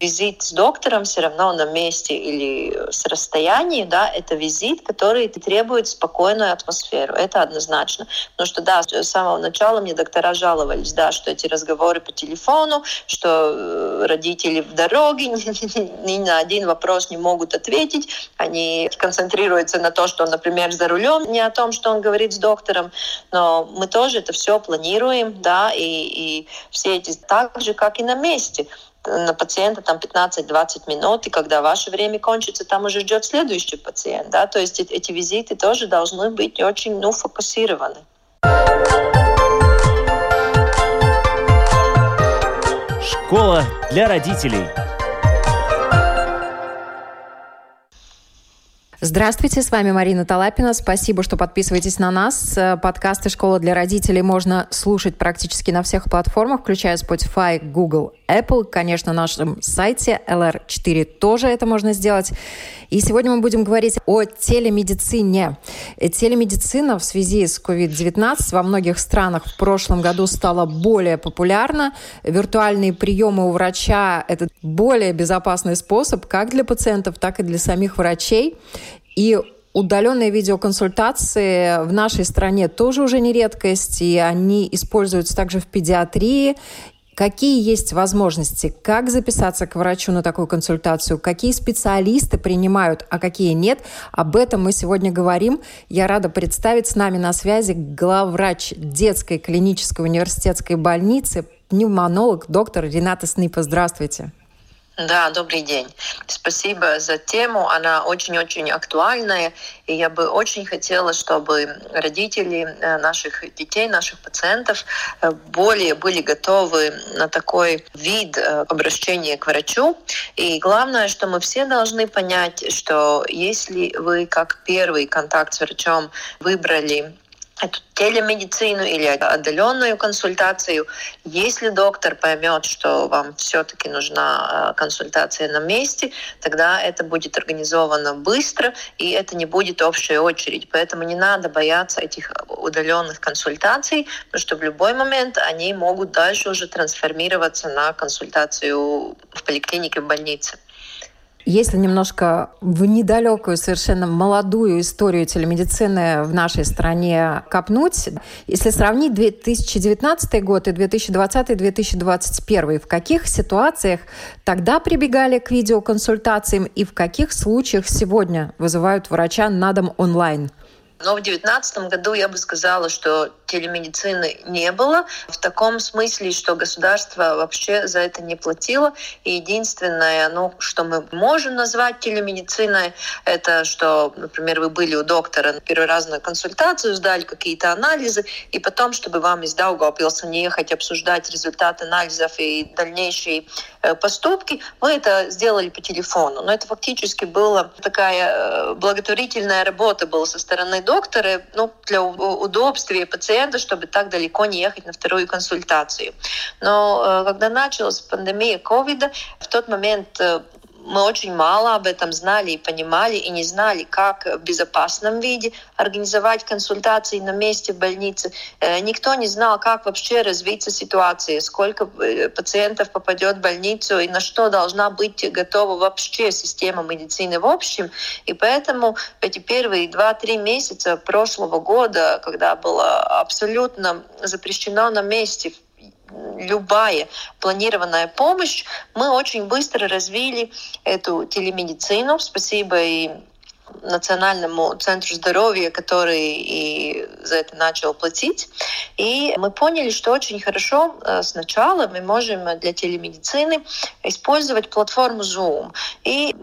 визит с доктором все равно на месте или с расстояния, да, это визит, который требует спокойную атмосферу. Это однозначно. Потому что, да, с самого начала мне доктора жаловались, да, что эти разговоры по телефону, что э, родители в дороге ни, на один вопрос не могут ответить. Они концентрируются на то, что он, например, за рулем, не о том, что он говорит с доктором. Но мы тоже это все планируем, да, и, и все эти так же, как и на месте на пациента там 15-20 минут, и когда ваше время кончится, там уже ждет следующий пациент. Да? То есть эти визиты тоже должны быть очень ну, фокусированы. Школа для родителей. Здравствуйте, с вами Марина Талапина. Спасибо, что подписываетесь на нас. Э, подкасты «Школа для родителей» можно слушать практически на всех платформах, включая Spotify, Google, Apple. Конечно, на нашем сайте LR4 тоже это можно сделать. И сегодня мы будем говорить о телемедицине. Э, телемедицина в связи с COVID-19 во многих странах в прошлом году стала более популярна. Виртуальные приемы у врача – это более безопасный способ как для пациентов, так и для самих врачей. И удаленные видеоконсультации в нашей стране тоже уже не редкость, и они используются также в педиатрии. Какие есть возможности? Как записаться к врачу на такую консультацию? Какие специалисты принимают, а какие нет? Об этом мы сегодня говорим. Я рада представить с нами на связи главврач детской клинической университетской больницы, пневмонолог доктор Рената Снипа. Здравствуйте. Да, добрый день. Спасибо за тему. Она очень-очень актуальная. И я бы очень хотела, чтобы родители э, наших детей, наших пациентов э, более были готовы на такой вид э, обращения к врачу. И главное, что мы все должны понять, что если вы как первый контакт с врачом выбрали эту телемедицину или отдаленную консультацию. Если доктор поймет, что вам все-таки нужна э, консультация на месте, тогда это будет организовано быстро, и это не будет общая очередь. Поэтому не надо бояться этих удаленных консультаций, потому что в любой момент они могут дальше уже трансформироваться на консультацию в поликлинике, в больнице. Если немножко в недалекую, совершенно молодую историю телемедицины в нашей стране копнуть, если сравнить 2019 год и 2020-2021, в каких ситуациях тогда прибегали к видеоконсультациям и в каких случаях сегодня вызывают врача на дом онлайн? Но в 2019 году я бы сказала, что телемедицины не было в таком смысле, что государство вообще за это не платило. И единственное, ну, что мы можем назвать телемедициной, это что, например, вы были у доктора первый раз на консультацию, сдали какие-то анализы, и потом, чтобы вам из Даугавпилса не ехать обсуждать результаты анализов и дальнейшие э, поступки, мы это сделали по телефону. Но это фактически была такая э, благотворительная работа была со стороны доктора, ну, для удобствия пациента, чтобы так далеко не ехать на вторую консультацию. Но э, когда началась пандемия ковида, в тот момент э, мы очень мало об этом знали и понимали, и не знали, как в безопасном виде организовать консультации на месте в больнице. Э, никто не знал, как вообще развиться ситуация, сколько э, пациентов попадет в больницу и на что должна быть готова вообще система медицины в общем. И поэтому эти первые два-три месяца прошлого года, когда было абсолютно запрещено на месте любая планированная помощь, мы очень быстро развили эту телемедицину. Спасибо и Национальному центру здоровья, который и за это начал платить. И мы поняли, что очень хорошо э, сначала мы можем для телемедицины использовать платформу Zoom. И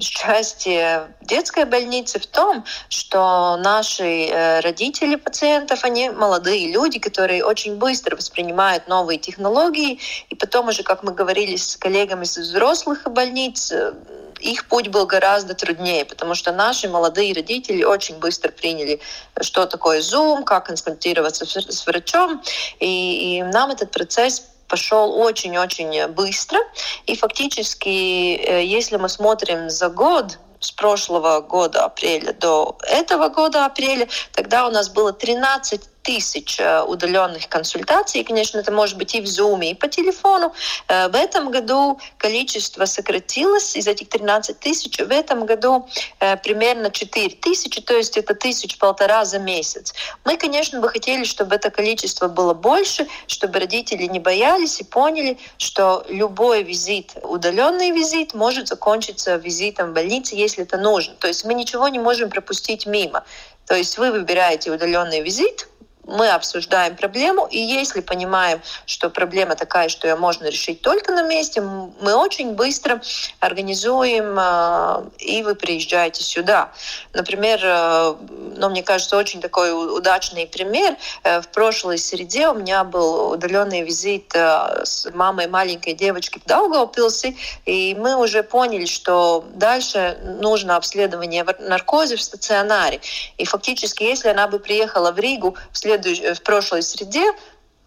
счастье детской больницы в том, что наши э, родители пациентов, они молодые люди, которые очень быстро воспринимают новые технологии. И потом уже, как мы говорили с коллегами из взрослых больниц, э, их путь был гораздо труднее, потому что наши молодые родители очень быстро приняли, что такое Zoom, как консультироваться с врачом, и, и нам этот процесс пошел очень-очень быстро. И фактически, э, если мы смотрим за год, с прошлого года апреля до этого года апреля, тогда у нас было 13 тысяч э, удаленных консультаций. И, конечно, это может быть и в Zoom, и по телефону. Э, в этом году количество сократилось из этих 13 тысяч. В этом году э, примерно 4 тысячи, то есть это тысяч полтора за месяц. Мы, конечно, бы хотели, чтобы это количество было больше, чтобы родители не боялись и поняли, что любой визит, удаленный визит, может закончиться визитом в больнице, если это нужно. То есть мы ничего не можем пропустить мимо. То есть вы выбираете удаленный визит, мы обсуждаем проблему, и если понимаем, что проблема такая, что ее можно решить только на месте, мы очень быстро организуем, э, и вы приезжаете сюда. Например, э, ну, мне кажется, очень такой удачный пример. Э, в прошлой среде у меня был удаленный визит с мамой маленькой девочки в Даугавпилсе, и мы уже поняли, что дальше нужно обследование наркозе в стационаре. И фактически, если она бы приехала в Ригу в следующ... в прошлой среде,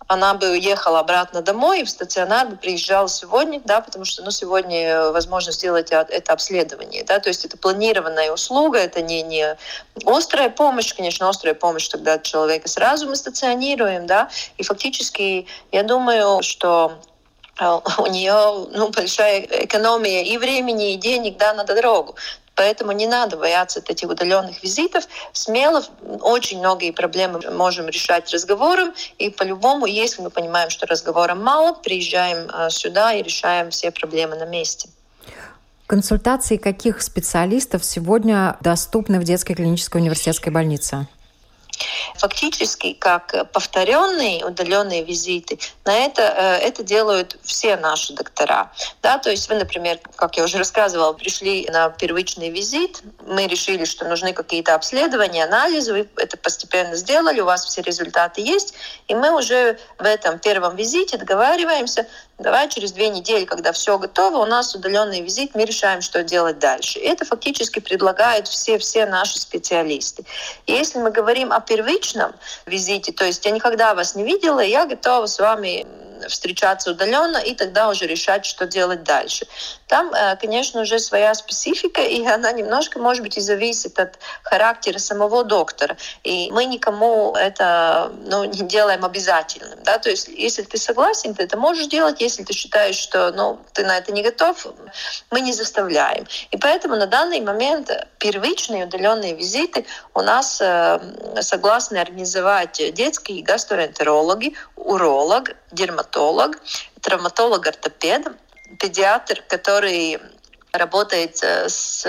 она бы уехала обратно домой и в стационар бы приезжала сегодня, да, потому что ну, сегодня возможно сделать это обследование. Да, то есть это планированная услуга, это не, не острая помощь, конечно, острая помощь, тогда человека сразу мы стационируем, да, и фактически я думаю, что э, у нее ну, большая экономия и времени, и денег да, на дорогу. Поэтому не надо бояться этих удаленных визитов. Смело очень многие проблемы можем решать разговором. И по-любому, если мы понимаем, что разговора мало, приезжаем э, сюда и решаем все проблемы на месте. Консультации каких специалистов сегодня доступны в детской клинической университетской больнице? Фактически, как повторенные удаленные визиты, на это, э, это делают все наши доктора. Да, то есть вы, например, как я уже рассказывала, пришли на первичный визит, мы решили, что нужны какие-то обследования, анализы, вы это постепенно сделали, у вас все результаты есть, и мы уже в этом первом визите договариваемся, Давай через две недели, когда все готово, у нас удаленный визит, мы решаем, что делать дальше. И это фактически предлагают все, все наши специалисты. И если мы говорим о первичном визите, то есть я никогда вас не видела, я готова с вами встречаться удаленно и тогда уже решать, что делать дальше. Там, э, конечно, уже своя специфика, и она немножко, может быть, и зависит от характера самого доктора. И мы никому это ну, не делаем обязательным. Да? То есть, если ты согласен, ты это можешь делать. Если ты считаешь, что ну, ты на это не готов, мы не заставляем. И поэтому на данный момент первичные удаленные визиты у нас э, согласны организовать детские гастроэнтерологи, уролог, дерматолог, травматолог-ортопед, педиатр, который работает э, с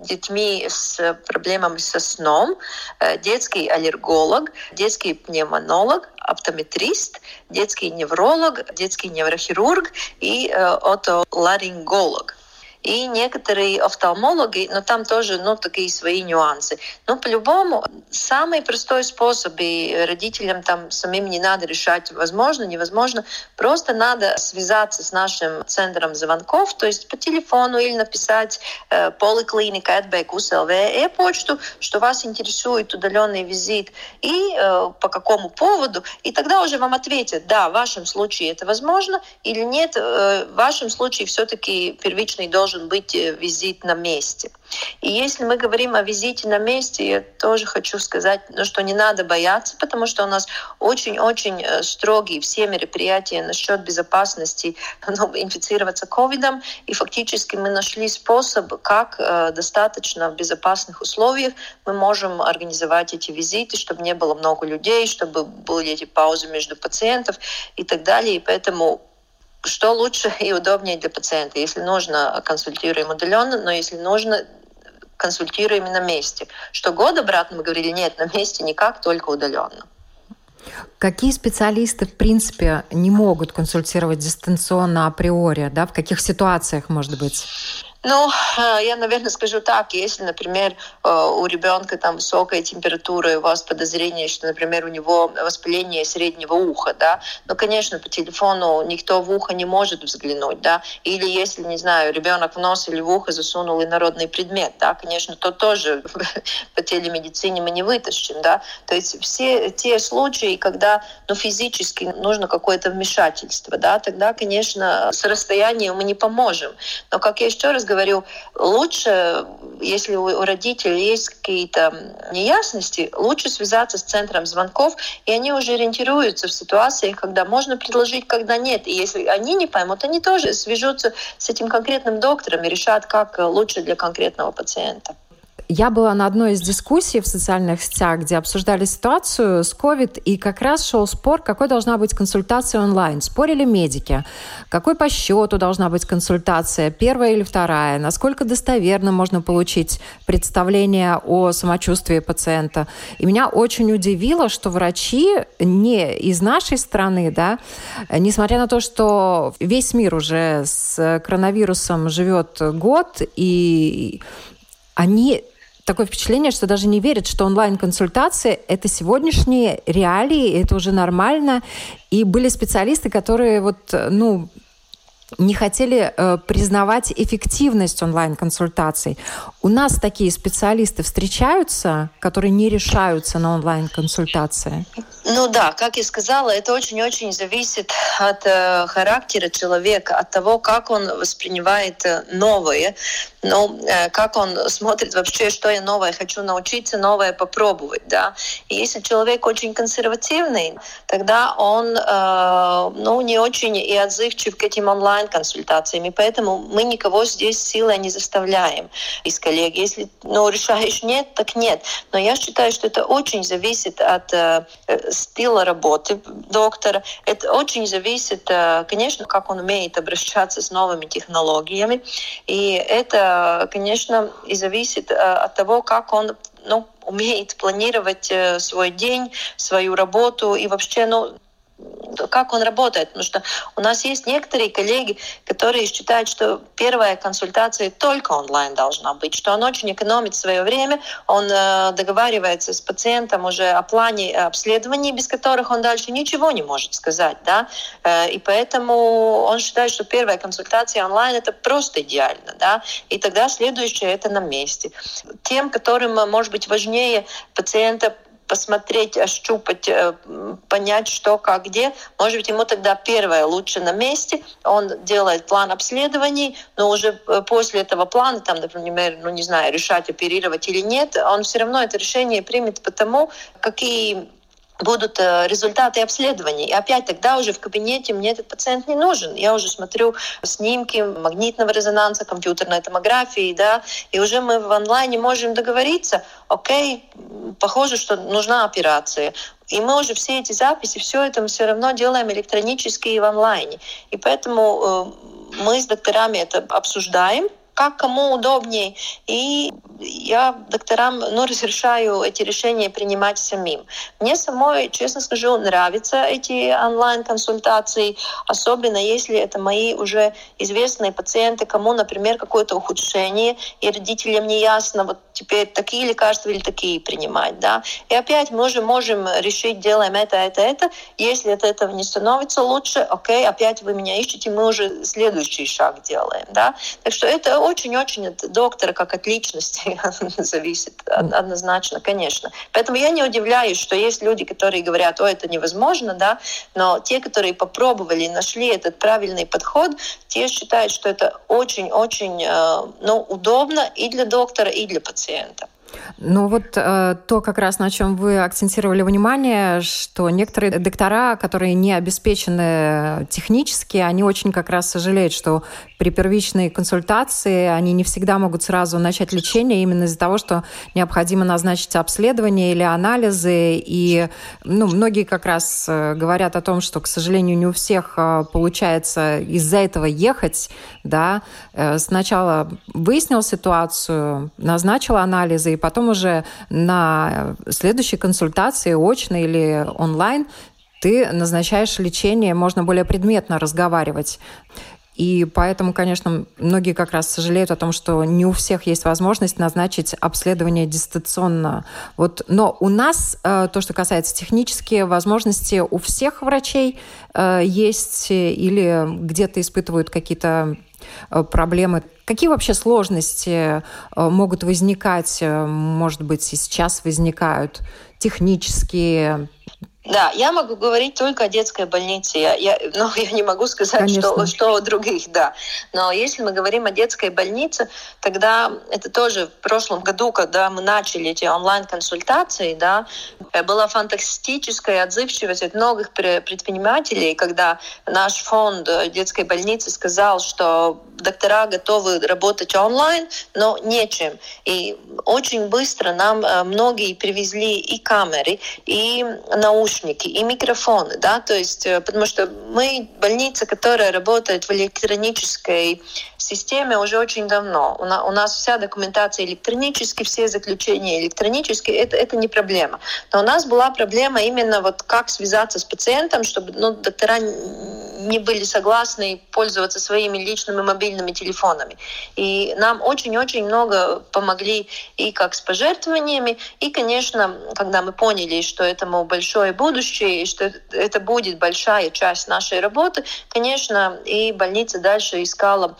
детьми с проблемами со сном, э, детский аллерголог, детский пневмонолог, оптометрист, детский невролог, детский неврохирург и э, отоларинголог и некоторые офтальмологи, но там тоже ну, такие свои нюансы. Но по-любому самый простой способ, и родителям там самим не надо решать, возможно, невозможно, просто надо связаться с нашим центром звонков, то есть по телефону или написать э, поликлиника @БКУСЛВ e-почту, что вас интересует удаленный визит и э, по какому поводу, и тогда уже вам ответят, да, в вашем случае это возможно или нет, э, в вашем случае все-таки первичный должен должен быть э, визит на месте. И если мы говорим о визите на месте, я тоже хочу сказать, ну, что не надо бояться, потому что у нас очень-очень э, строгие все мероприятия насчет безопасности ну, инфицироваться ковидом. И фактически мы нашли способ, как э, достаточно в безопасных условиях мы можем организовать эти визиты, чтобы не было много людей, чтобы были эти паузы между пациентов и так далее. И поэтому что лучше и удобнее для пациента. Если нужно, консультируем удаленно, но если нужно, консультируем на месте. Что год обратно мы говорили, нет, на месте никак, только удаленно. Какие специалисты, в принципе, не могут консультировать дистанционно априори? Да? В каких ситуациях, может быть? Ну, э, я, наверное, скажу так, если, например, э, у ребенка там высокая температура, и у вас подозрение, что, например, у него воспаление среднего уха, да, ну, конечно, по телефону никто в ухо не может взглянуть, да, или если, не знаю, ребенок в нос или в ухо засунул инородный предмет, да, конечно, то тоже по телемедицине мы не вытащим, да, то есть все те случаи, когда, ну, физически нужно какое-то вмешательство, да, тогда, конечно, с расстояния мы не поможем, но, как я еще раз говорю, лучше, если у родителей есть какие-то неясности, лучше связаться с центром звонков, и они уже ориентируются в ситуациях, когда можно предложить, когда нет. И если они не поймут, они тоже свяжутся с этим конкретным доктором и решат, как лучше для конкретного пациента. Я была на одной из дискуссий в социальных сетях, где обсуждали ситуацию с COVID, и как раз шел спор, какой должна быть консультация онлайн. Спорили медики, какой по счету должна быть консультация, первая или вторая, насколько достоверно можно получить представление о самочувствии пациента. И меня очень удивило, что врачи не из нашей страны, да, несмотря на то, что весь мир уже с коронавирусом живет год, и они такое впечатление, что даже не верят, что онлайн-консультации – это сегодняшние реалии, это уже нормально. И были специалисты, которые вот, ну, не хотели э, признавать эффективность онлайн-консультаций. У нас такие специалисты встречаются, которые не решаются на онлайн-консультации? Ну да, как я сказала, это очень-очень зависит от э, характера человека, от того, как он воспринимает э, новое, ну, э, как он смотрит вообще, что я новое хочу научиться, новое попробовать, да. И если человек очень консервативный, тогда он, э, ну, не очень и отзывчив к этим онлайн-консультациям, и поэтому мы никого здесь силой не заставляем из коллег. Если, ну, решаешь нет, так нет. Но я считаю, что это очень зависит от э, стиля работы доктора. Это очень зависит, э, конечно, как он умеет обращаться с новыми технологиями. И это, конечно, и зависит э, от того, как он ну, умеет планировать э, свой день, свою работу и вообще, ну, как он работает. Потому что у нас есть некоторые коллеги, которые считают, что первая консультация только онлайн должна быть, что он очень экономит свое время, он э, договаривается с пациентом уже о плане обследований, без которых он дальше ничего не может сказать. Да? Э, и поэтому он считает, что первая консультация онлайн это просто идеально. Да? И тогда следующее это на месте. Тем, которым, может быть, важнее пациента посмотреть, ощупать, э, понять, что, как, где. Может быть, ему тогда первое лучше на месте. Он делает план обследований, но уже э, после этого плана, там, например, ну не знаю, решать, оперировать или нет, он все равно это решение примет потому, какие будут э, результаты обследований. И опять тогда уже в кабинете мне этот пациент не нужен. Я уже смотрю снимки магнитного резонанса, компьютерной томографии, да, и уже мы в онлайне можем договориться, окей, похоже, что нужна операция. И мы уже все эти записи, все это мы все равно делаем электронически и в онлайне. И поэтому э, мы с докторами это обсуждаем, как кому удобнее. И я докторам ну, разрешаю эти решения принимать самим. Мне самой, честно скажу, нравятся эти онлайн-консультации, особенно если это мои уже известные пациенты, кому, например, какое-то ухудшение, и родителям не ясно, вот теперь такие лекарства или такие принимать. Да? И опять мы уже можем решить, делаем это, это, это. Если от этого не становится лучше, окей, опять вы меня ищете, мы уже следующий шаг делаем. Да? Так что это очень-очень от доктора, как от личности зависит однозначно, конечно. Поэтому я не удивляюсь, что есть люди, которые говорят, о, это невозможно, да, но те, которые попробовали и нашли этот правильный подход, те считают, что это очень-очень э, ну, удобно и для доктора, и для пациента. Ну вот э, то как раз на чем вы акцентировали внимание, что некоторые доктора, которые не обеспечены технически, они очень как раз сожалеют, что при первичной консультации они не всегда могут сразу начать лечение именно из-за того, что необходимо назначить обследование или анализы. И ну, многие как раз э, говорят о том, что, к сожалению, не у всех э, получается из-за этого ехать. Да? Э, сначала выяснил ситуацию, назначил анализы, и потом уже на следующей консультации, очно или онлайн, ты назначаешь лечение, можно более предметно разговаривать. И поэтому, конечно, многие как раз сожалеют о том, что не у всех есть возможность назначить обследование дистанционно. Вот, но у нас, э, то, что касается технические возможности, у всех врачей э, есть или где-то испытывают какие-то Э, проблемы. Какие вообще сложности могут возникать, может быть, и сейчас возникают технические, Да, я могу говорить только о детской больнице. Я, я, ну, я не могу сказать, что, что о других, да. Но если мы говорим о детской больнице, тогда это тоже в прошлом году, когда мы начали эти онлайн-консультации, да, была фантастическая отзывчивость от многих предпринимателей, когда наш фонд детской больницы сказал, что доктора готовы работать онлайн, но нечем. И очень быстро нам э, многие привезли и камеры, и наушники, и микрофоны, да, то есть, э, потому что мы больница, которая работает в электронической системе уже очень давно. У нас вся документация электронически, все заключения электронически, это, это не проблема. Но у нас была проблема именно вот как связаться с пациентом, чтобы ну, доктора не были согласны пользоваться своими личными мобильными телефонами. И нам очень-очень много помогли и как с пожертвованиями, и, конечно, когда мы поняли, что этому большое будущее, и что это будет большая часть нашей работы, конечно, и больница дальше искала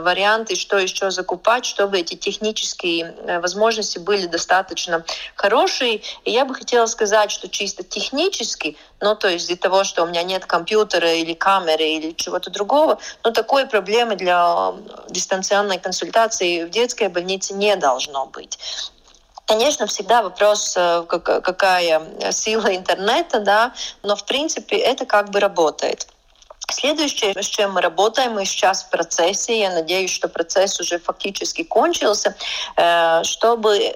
варианты, что еще закупать, чтобы эти технические э, возможности были достаточно хорошие. И я бы хотела сказать, что чисто технически, ну то есть из-за того, что у меня нет компьютера или камеры или чего-то другого, но такой проблемы для дистанционной консультации в детской больнице не должно быть. Конечно, всегда вопрос, э, какая сила интернета, да, но в принципе это как бы работает. Следующее, с чем мы работаем, мы сейчас в процессе, я надеюсь, что процесс уже фактически кончился, э, чтобы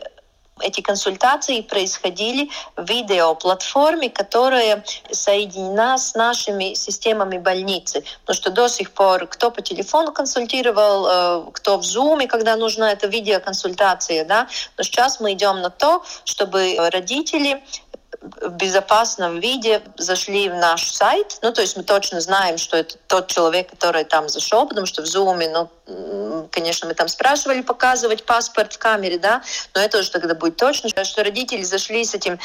эти консультации происходили в видеоплатформе, которая соединена с нашими системами больницы. Потому что до сих пор кто по телефону консультировал, э, кто в Zoom, когда нужна эта видеоконсультация. Да? Но сейчас мы идем на то, чтобы родители в безопасном виде зашли в наш сайт. Ну, то есть мы точно знаем, что это тот человек, который там зашел, потому что в Zoom, ну, конечно, мы там спрашивали показывать паспорт в камере, да, но это уже тогда будет точно, что родители зашли с этим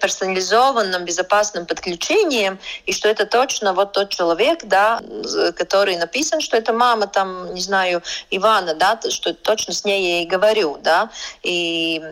персонализованным, безопасным подключением, и что это точно вот тот человек, да, который написан, что это мама, там, не знаю, Ивана, да, что точно с ней я и говорю, да, и,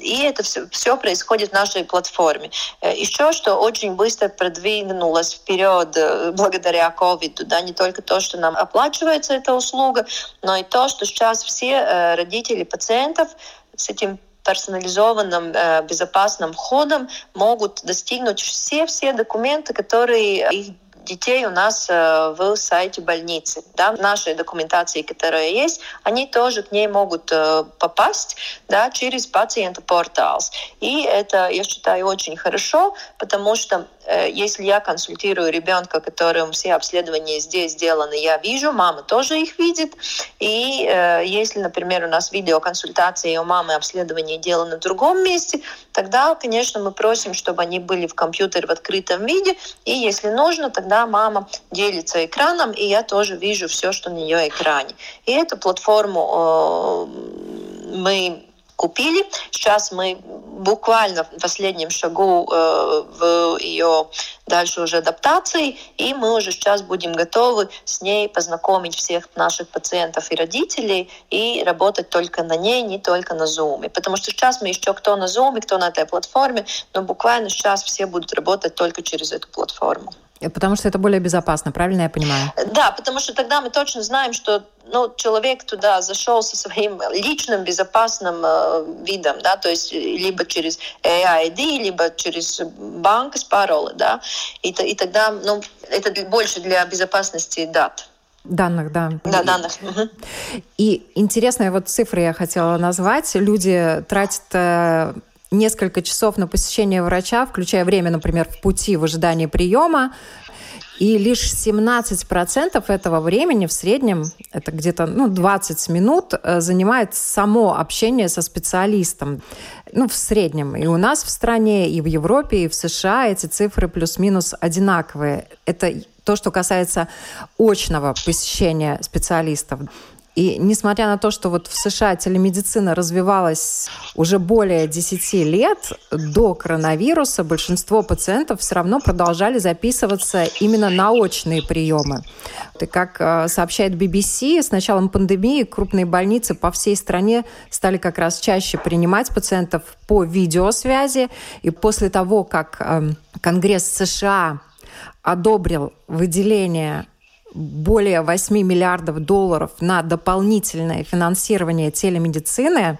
и это все, все происходит в нашей платформе. Э, Еще что очень быстро продвинулось вперед э, благодаря COVID, да, не только то, что нам оплачивается эта услуга, но и то, что сейчас все э, родители пациентов с этим персонализованным э, безопасным входом могут достигнуть все-все документы, которые их детей у нас э, в сайте больницы. Да, в нашей документации, которая есть, они тоже к ней могут э, попасть да, через пациента портал. И это, я считаю, очень хорошо, потому что если я консультирую ребенка, которым все обследования здесь сделаны, я вижу, мама тоже их видит. И э, если, например, у нас видеоконсультации, у мамы обследование делано в другом месте, тогда, конечно, мы просим, чтобы они были в компьютере в открытом виде. И если нужно, тогда мама делится экраном, и я тоже вижу все, что на ее экране. И эту платформу э, мы купили. Сейчас мы буквально в последнем шагу э, в ее дальше уже адаптации, и мы уже сейчас будем готовы с ней познакомить всех наших пациентов и родителей и работать только на ней, не только на Zoom. Потому что сейчас мы еще кто на Zoom, кто на этой платформе, но буквально сейчас все будут работать только через эту платформу. Потому что это более безопасно, правильно я понимаю? Да, потому что тогда мы точно знаем, что ну, человек туда зашел со своим личным безопасным э, видом, да, то есть либо через AID, либо через банк с паролем, да, и, и тогда, ну, это больше для безопасности дат. Данных, да. Да, данных. И интересные вот цифры я хотела назвать. Люди тратят э, несколько часов на посещение врача, включая время, например, в пути в ожидании приема, и лишь 17% этого времени в среднем, это где-то ну, 20 минут, э, занимает само общение со специалистом. Ну, в среднем. И у нас в стране, и в Европе, и в США эти цифры плюс-минус одинаковые. Это то, что касается очного посещения специалистов. И несмотря на то, что вот в США телемедицина развивалась уже более 10 лет, до коронавируса большинство пациентов все равно продолжали записываться именно на очные приемы. И как э, сообщает BBC, с началом пандемии крупные больницы по всей стране стали как раз чаще принимать пациентов по видеосвязи. И после того, как эм, Конгресс США одобрил выделение более 8 миллиардов долларов на дополнительное финансирование телемедицины,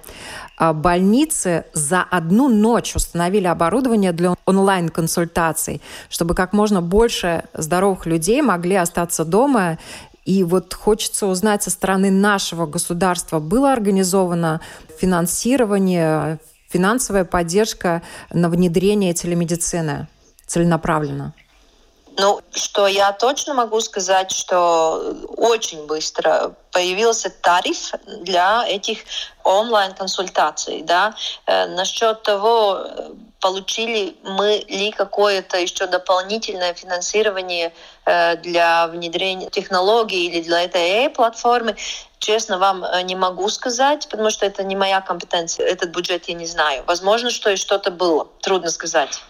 а больницы за одну ночь установили оборудование для онлайн-консультаций, чтобы как можно больше здоровых людей могли остаться дома и вот хочется узнать со стороны нашего государства, было организовано финансирование, финансовая поддержка на внедрение телемедицины целенаправленно? Ну, что я точно могу сказать, что очень быстро появился тариф для этих онлайн-консультаций. Да? Э, насчет того, получили мы ли какое-то еще дополнительное финансирование э, для внедрения технологий или для этой платформы, честно вам э, не могу сказать, потому что это не моя компетенция. Этот бюджет я не знаю. Возможно, что и что-то было. Трудно сказать.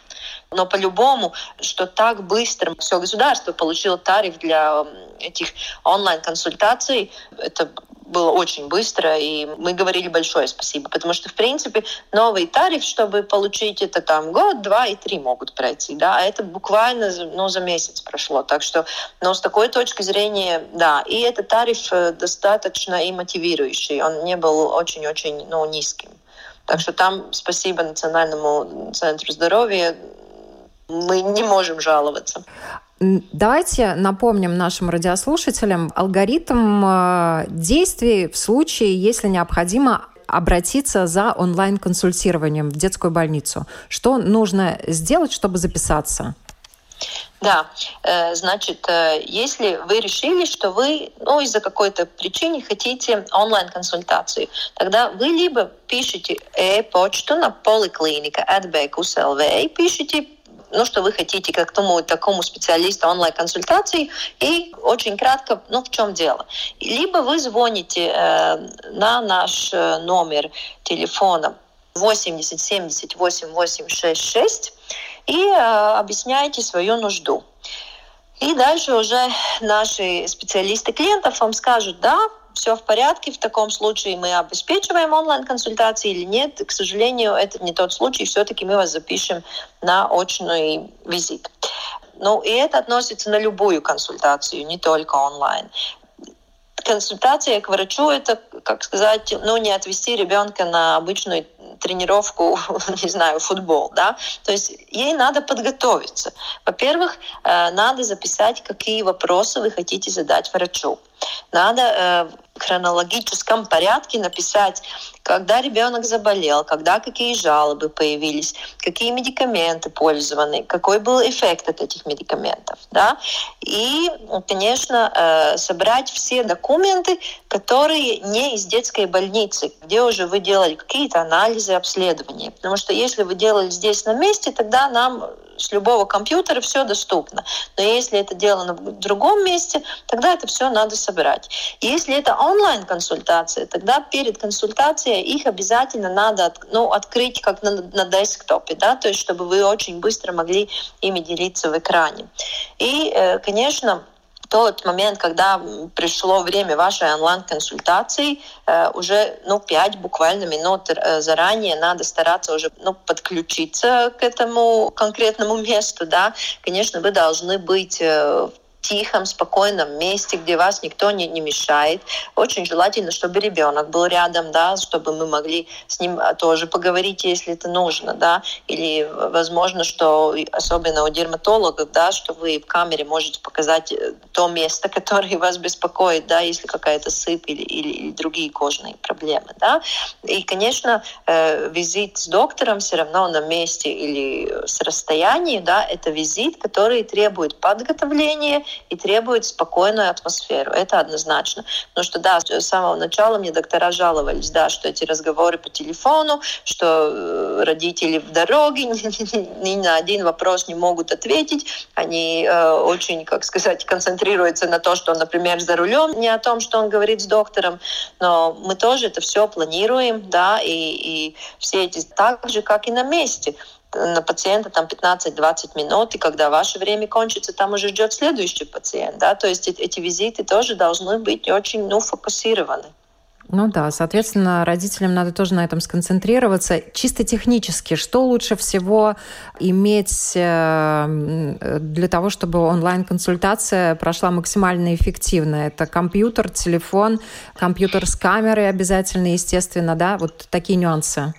Но по-любому, что так быстро все государство получило тариф для этих онлайн-консультаций, это было очень быстро, и мы говорили большое спасибо, потому что, в принципе, новый тариф, чтобы получить это там год, два и три могут пройти, да, а это буквально ну, за месяц прошло, так что, но с такой точки зрения, да, и этот тариф э, достаточно и мотивирующий, он не был очень-очень, ну, низким. Так что там спасибо Национальному центру здоровья, мы не можем жаловаться. Давайте напомним нашим радиослушателям алгоритм э, действий в случае, если необходимо обратиться за онлайн-консультированием в детскую больницу. Что нужно сделать, чтобы записаться? Да, э, значит, э, если вы решили, что вы ну, из-за какой-то причины хотите онлайн-консультацию, тогда вы либо пишете e-почту на поликлиника и пишите ну, что вы хотите к тому такому специалисту онлайн-консультации и очень кратко, ну, в чем дело. Либо вы звоните э, на наш э, номер телефона 80 70 8866 и э, объясняете свою нужду. И дальше уже наши специалисты клиентов вам скажут, да, все в порядке, в таком случае мы обеспечиваем онлайн-консультации или нет. К сожалению, это не тот случай, все-таки мы вас запишем на очный визит. Ну, и это относится на любую консультацию, не только онлайн консультация к врачу это, как сказать, ну, не отвести ребенка на обычную тренировку, не знаю, футбол, да, то есть ей надо подготовиться. Во-первых, э, надо записать, какие вопросы вы хотите задать врачу. Надо э, хронологическом порядке написать, когда ребенок заболел, когда какие жалобы появились, какие медикаменты пользованы, какой был эффект от этих медикаментов. Да? И, конечно, э, собрать все документы, которые не из детской больницы, где уже вы делали какие-то анализы, обследования. Потому что если вы делали здесь на месте, тогда нам с любого компьютера все доступно. Но если это делано в другом месте, тогда это все надо собирать. Если это онлайн-консультация, тогда перед консультацией их обязательно надо ну, открыть как на, на десктопе, да, то есть чтобы вы очень быстро могли ими делиться в экране. И, э, конечно, тот момент, когда пришло время вашей онлайн-консультации, э, уже ну, 5 буквально минут э, заранее надо стараться уже ну, подключиться к этому конкретному месту. Да? Конечно, вы должны быть в тихом, спокойном месте, где вас никто не, не мешает. Очень желательно, чтобы ребенок был рядом, да, чтобы мы могли с ним а, тоже поговорить, если это нужно, да, или возможно, что особенно у дерматологов, да, что вы в камере можете показать э, то место, которое вас беспокоит, да, если какая-то сыпь или, или, или другие кожные проблемы, да. И, конечно, э, визит с доктором все равно на месте или с расстояния, да, это визит, который требует подготовления, и требует спокойную атмосферу. Это однозначно. Потому что, да, с самого начала мне доктора жаловались, да, что эти разговоры по телефону, что э, родители в дороге ни, на один вопрос не могут ответить. Они э, очень, как сказать, концентрируются на то, что он, например, за рулем, не о том, что он говорит с доктором. Но мы тоже это все планируем, да, и, и все эти так же, как и на месте на пациента там 15-20 минут, и когда ваше время кончится, там уже ждет следующий пациент. Да? То есть эти визиты тоже должны быть очень ну, фокусированы. Ну да, соответственно, родителям надо тоже на этом сконцентрироваться. Чисто технически, что лучше всего иметь э, для того, чтобы онлайн-консультация прошла максимально эффективно? Это компьютер, телефон, компьютер с камерой обязательно, естественно, да? Вот такие нюансы.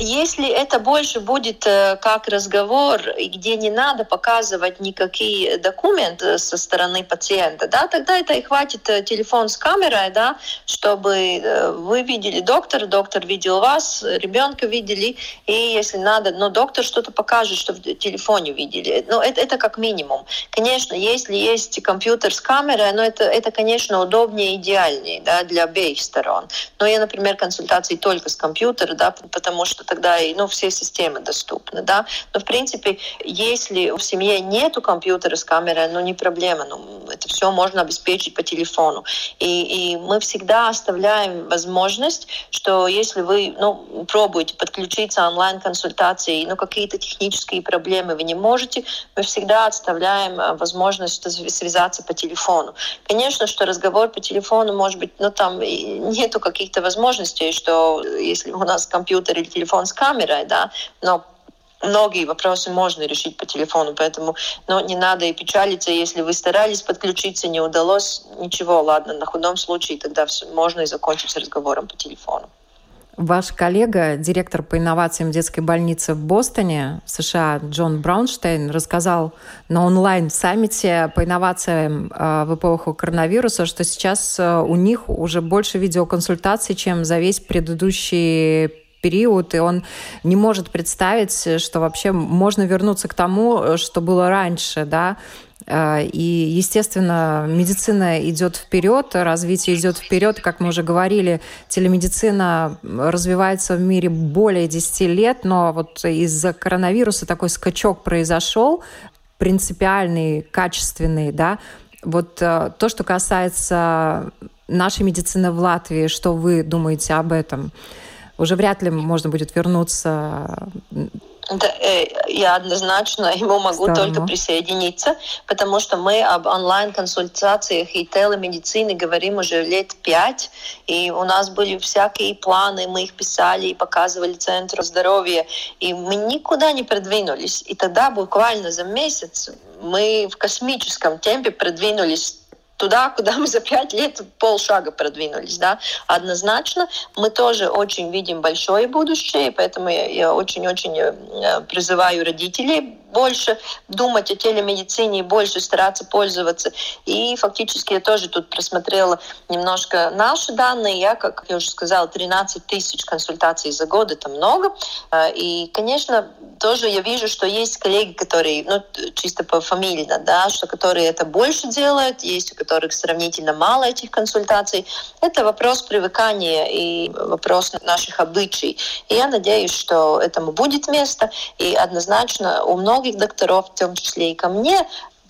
Если это больше будет э, как разговор, где не надо показывать никакие документы со стороны пациента, да, тогда это и хватит э, телефон с камерой, да, чтобы э, вы видели доктора, доктор видел вас, ребенка видели, и если надо, но доктор что-то покажет, что в телефоне видели. Но это, это как минимум. Конечно, если есть компьютер с камерой, но это, это конечно, удобнее идеальнее да, для обеих сторон. Но я, например, консультации только с компьютера, да, потому потому что тогда и, ну, все системы доступны, да. Но, в принципе, если в семье нету компьютера с камерой, ну, не проблема, ну, это все можно обеспечить по телефону. И, и мы всегда оставляем возможность, что если вы, ну, пробуете подключиться онлайн-консультации, ну, какие-то технические проблемы вы не можете, мы всегда оставляем э, возможность связаться по телефону. Конечно, что разговор по телефону, может быть, ну, там нету каких-то возможностей, что если у нас компьютер или телефон с камерой, да, но многие вопросы можно решить по телефону, поэтому ну, не надо и печалиться, если вы старались подключиться, не удалось, ничего, ладно, на худом случае тогда можно и закончить с разговором по телефону. Ваш коллега, директор по инновациям детской больницы в Бостоне, США, Джон Браунштейн, рассказал на онлайн-саммите по инновациям э, в эпоху коронавируса, что сейчас э, у них уже больше видеоконсультаций, чем за весь предыдущий период, и он не может представить, что вообще можно вернуться к тому, что было раньше, да, э, и, естественно, медицина идет вперед, развитие идет вперед. Как мы уже говорили, телемедицина развивается в мире более 10 лет, но вот из-за коронавируса такой скачок произошел, принципиальный, качественный, да. Вот э, то, что касается нашей медицины в Латвии, что вы думаете об этом? Уже вряд ли можно будет вернуться да, э, я однозначно ему могу Здорово. только присоединиться, потому что мы об онлайн-консультациях и телемедицине говорим уже лет пять, и у нас были всякие планы, мы их писали и показывали Центру здоровья, и мы никуда не продвинулись. И тогда буквально за месяц мы в космическом темпе продвинулись туда, куда мы за пять лет полшага продвинулись. Да? Однозначно мы тоже очень видим большое будущее, поэтому я очень-очень э, призываю родителей больше думать о телемедицине и больше стараться пользоваться. И фактически я тоже тут просмотрела немножко наши данные. Я, как я уже сказала, 13 тысяч консультаций за год, это много. Э, и, конечно, тоже я вижу, что есть коллеги, которые, ну, чисто по фамилии, да, что которые это больше делают, есть у которых сравнительно мало этих консультаций. Это вопрос привыкания и вопрос наших обычаев. И я надеюсь, что этому будет место. И однозначно у многих многих докторов, в том числе и ко мне,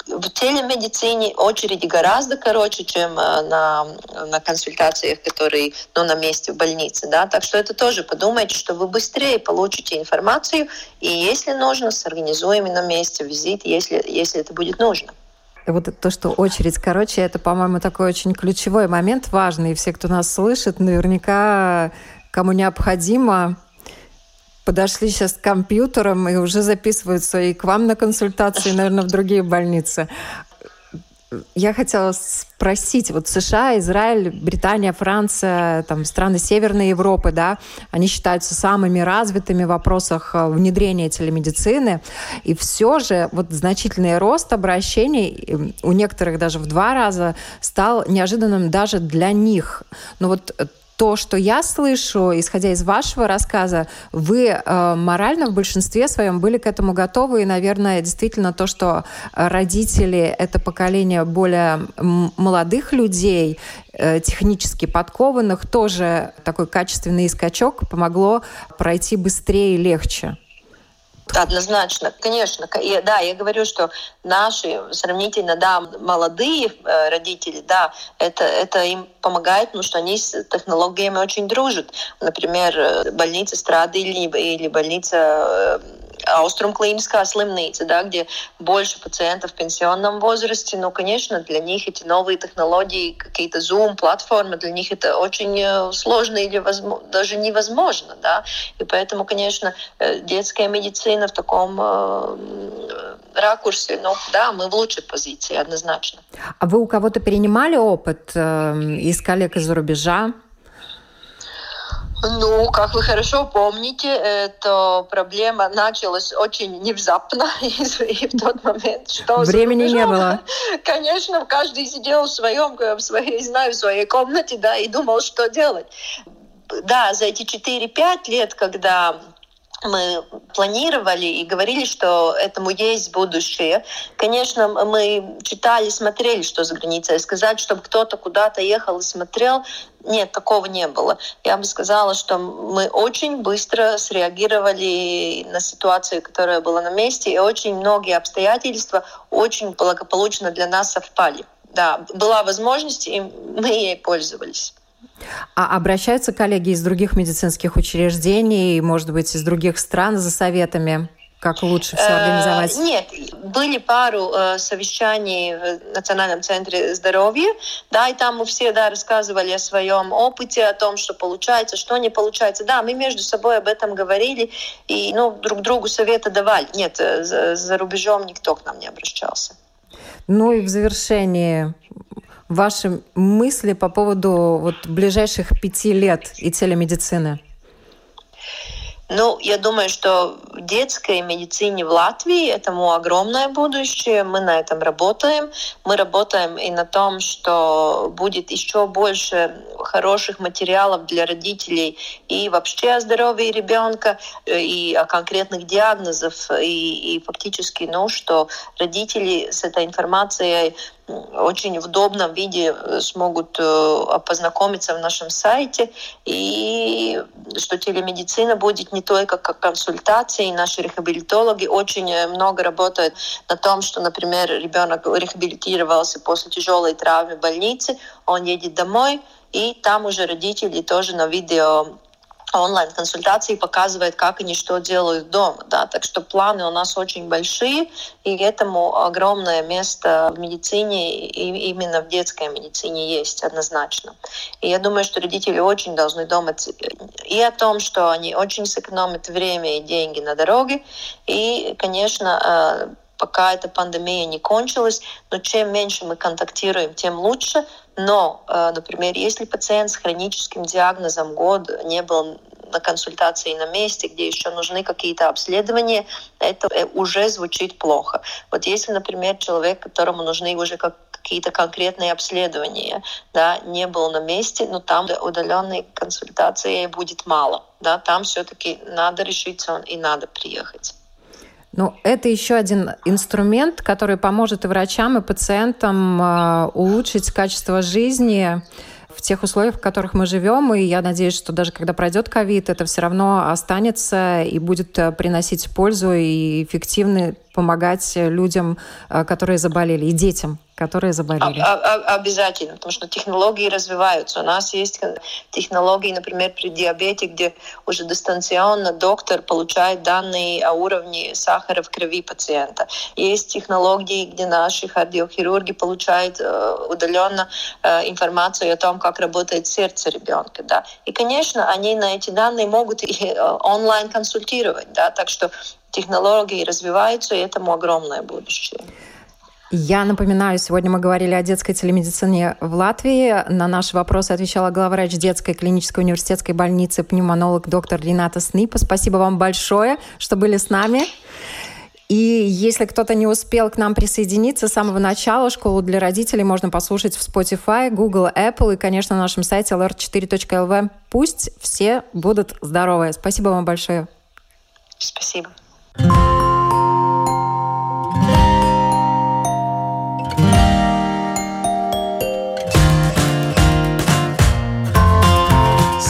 в телемедицине очереди гораздо короче, чем э, на, на консультациях, которые ну, на месте в больнице. Да? Так что это тоже подумайте, что вы быстрее получите информацию, и если нужно, сорганизуем на месте визит, если, если это будет нужно. Вот то, что очередь короче, это, по-моему, такой очень ключевой момент, важный. И все, кто нас слышит, наверняка кому необходимо подошли сейчас к компьютерам и уже записываются и к вам на консультации, наверное, в другие больницы. Я хотела спросить, вот США, Израиль, Британия, Франция, там, страны Северной Европы, да, они считаются самыми развитыми в вопросах э, внедрения телемедицины, и все же вот значительный рост обращений, у некоторых даже в два раза, стал неожиданным даже для них. Но вот то, что я слышу, исходя из вашего рассказа, вы э, морально в большинстве своем были к этому готовы, и, наверное, действительно то, что родители — это поколение более молодых людей, э, технически подкованных, тоже такой качественный скачок помогло пройти быстрее и легче. Однозначно, конечно. И, да, я говорю, что наши сравнительно, да, молодые э, родители, да, это, это им помогает, потому что они с технологиями очень дружат. Например, э, больница Страды или, или больница э, Ауструм клиническая слимница, да, где больше пациентов в пенсионном возрасте, но, конечно, для них эти новые технологии, какие-то Zoom, платформы, для них это очень э, сложно или возможно, даже невозможно, да, и поэтому, конечно, э, детская медицина в таком э, ракурсе, ну, да, мы в лучшей позиции, однозначно. А вы у кого-то перенимали опыт э, из коллег из-за рубежа? Ну, как вы хорошо помните, эта проблема началась очень внезапно и в тот момент, что времени не было. Конечно, каждый сидел в своем, в своей, знаю, в своей комнате, да, и думал, что делать. Да, за эти 4-5 лет, когда мы планировали и говорили, что этому есть будущее. Конечно, мы читали, смотрели, что за границей. Сказать, чтобы кто-то куда-то ехал и смотрел, нет, такого не было. Я бы сказала, что мы очень быстро среагировали на ситуацию, которая была на месте, и очень многие обстоятельства очень благополучно для нас совпали. Да, была возможность, и мы ей пользовались. А обращаются коллеги из других медицинских учреждений, может быть, из других стран за советами? Как лучше все организовать? Э, нет, были пару э, совещаний в Национальном центре здоровья, да, и там мы все, да, рассказывали о своем опыте, о том, что получается, что не получается. Да, мы между собой об этом говорили и, ну, друг другу советы давали. Нет, э, за, за рубежом никто к нам не обращался. Ну и в завершении ваши мысли по поводу вот ближайших пяти лет и телемедицины? Ну, я думаю, что в детской медицине в Латвии этому огромное будущее. Мы на этом работаем. Мы работаем и на том, что будет еще больше хороших материалов для родителей и вообще о здоровье ребенка, и о конкретных диагнозах, и, и фактически, ну, что родители с этой информацией очень в удобном виде э, смогут э, познакомиться в нашем сайте, и что телемедицина будет не только как консультация, и наши рехабилитологи очень э, много работают на том, что, например, ребенок рехабилитировался после тяжелой травмы в больнице, он едет домой, и там уже родители тоже на видео онлайн-консультации показывает, как они что делают дома. Да? Так что планы у нас очень большие, и этому огромное место в медицине, и именно в детской медицине есть однозначно. И я думаю, что родители очень должны думать и о том, что они очень сэкономят время и деньги на дороге, и, конечно, э, пока эта пандемия не кончилась, но чем меньше мы контактируем, тем лучше. Но, э, например, если пациент с хроническим диагнозом год не был на консультации на месте, где еще нужны какие-то обследования, это э, уже звучит плохо. Вот если, например, человек, которому нужны уже как какие-то конкретные обследования, да, не был на месте, но там удаленной консультации будет мало. Да, там все-таки надо решиться и надо приехать. Ну, это еще один инструмент, который поможет и врачам, и пациентам э, улучшить качество жизни в тех условиях, в которых мы живем. И я надеюсь, что даже когда пройдет ковид, это все равно останется и будет э, приносить пользу и эффективно помогать людям, э, которые заболели, и детям, которые заболели? А, а, обязательно, потому что технологии развиваются. У нас есть технологии, например, при диабете, где уже дистанционно доктор получает данные о уровне сахара в крови пациента. Есть технологии, где наши кардиохирурги получают э, удаленно э, информацию о том, как работает сердце ребенка. Да? И, конечно, они на эти данные могут и э, онлайн консультировать. Да? Так что технологии развиваются, и этому огромное будущее. Я напоминаю, сегодня мы говорили о детской телемедицине в Латвии. На наши вопросы отвечала главврач детской клинической университетской больницы, пневмонолог доктор Рената Снипа. Спасибо вам большое, что были с нами. И если кто-то не успел к нам присоединиться с самого начала, школу для родителей можно послушать в Spotify, Google, Apple и, конечно, на нашем сайте lr4.lv. Пусть все будут здоровы. Спасибо вам большое. Спасибо.